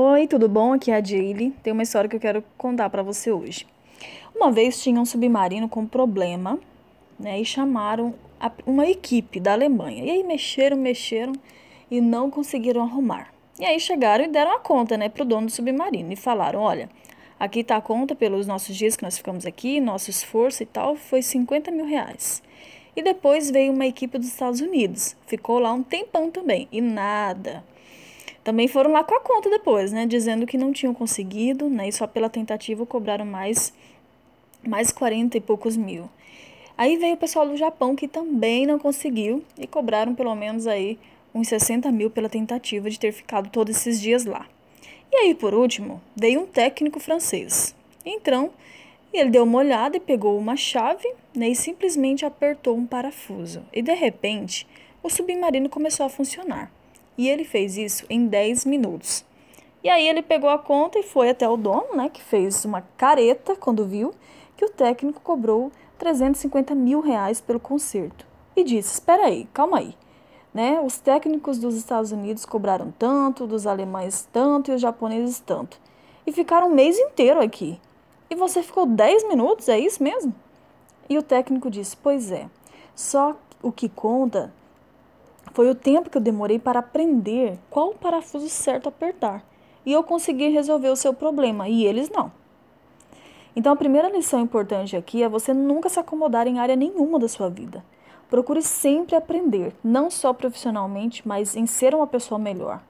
Oi, tudo bom? Aqui é a Jaylee. Tem uma história que eu quero contar para você hoje. Uma vez tinha um submarino com problema, né? E chamaram a, uma equipe da Alemanha. E aí mexeram, mexeram e não conseguiram arrumar. E aí chegaram e deram a conta, né, pro dono do submarino e falaram: olha, aqui tá a conta pelos nossos dias que nós ficamos aqui, nosso esforço e tal, foi 50 mil reais. E depois veio uma equipe dos Estados Unidos, ficou lá um tempão também e nada. Também foram lá com a conta depois, né? Dizendo que não tinham conseguido, né? E só pela tentativa cobraram mais, mais 40 e poucos mil. Aí veio o pessoal do Japão que também não conseguiu e cobraram pelo menos aí uns 60 mil pela tentativa de ter ficado todos esses dias lá. E aí, por último, veio um técnico francês. Então, ele deu uma olhada e pegou uma chave né, e simplesmente apertou um parafuso. E de repente, o submarino começou a funcionar. E ele fez isso em 10 minutos. E aí ele pegou a conta e foi até o dono, né, que fez uma careta quando viu que o técnico cobrou 350 mil reais pelo conserto. E disse, espera aí, calma aí. Né? Os técnicos dos Estados Unidos cobraram tanto, dos alemães tanto e os japoneses tanto. E ficaram um mês inteiro aqui. E você ficou 10 minutos, é isso mesmo? E o técnico disse, pois é, só o que conta foi o tempo que eu demorei para aprender qual parafuso certo apertar. E eu consegui resolver o seu problema, e eles não. Então, a primeira lição importante aqui é você nunca se acomodar em área nenhuma da sua vida. Procure sempre aprender, não só profissionalmente, mas em ser uma pessoa melhor.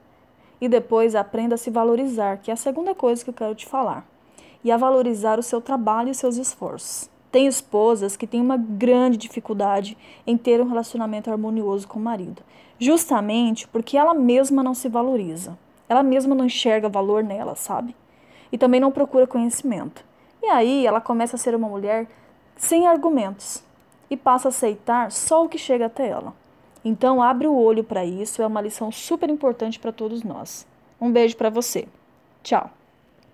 E depois aprenda a se valorizar, que é a segunda coisa que eu quero te falar. E a valorizar o seu trabalho e seus esforços. Tem esposas que têm uma grande dificuldade em ter um relacionamento harmonioso com o marido, justamente porque ela mesma não se valoriza. Ela mesma não enxerga valor nela, sabe? E também não procura conhecimento. E aí ela começa a ser uma mulher sem argumentos e passa a aceitar só o que chega até ela. Então abre o olho para isso, é uma lição super importante para todos nós. Um beijo para você. Tchau.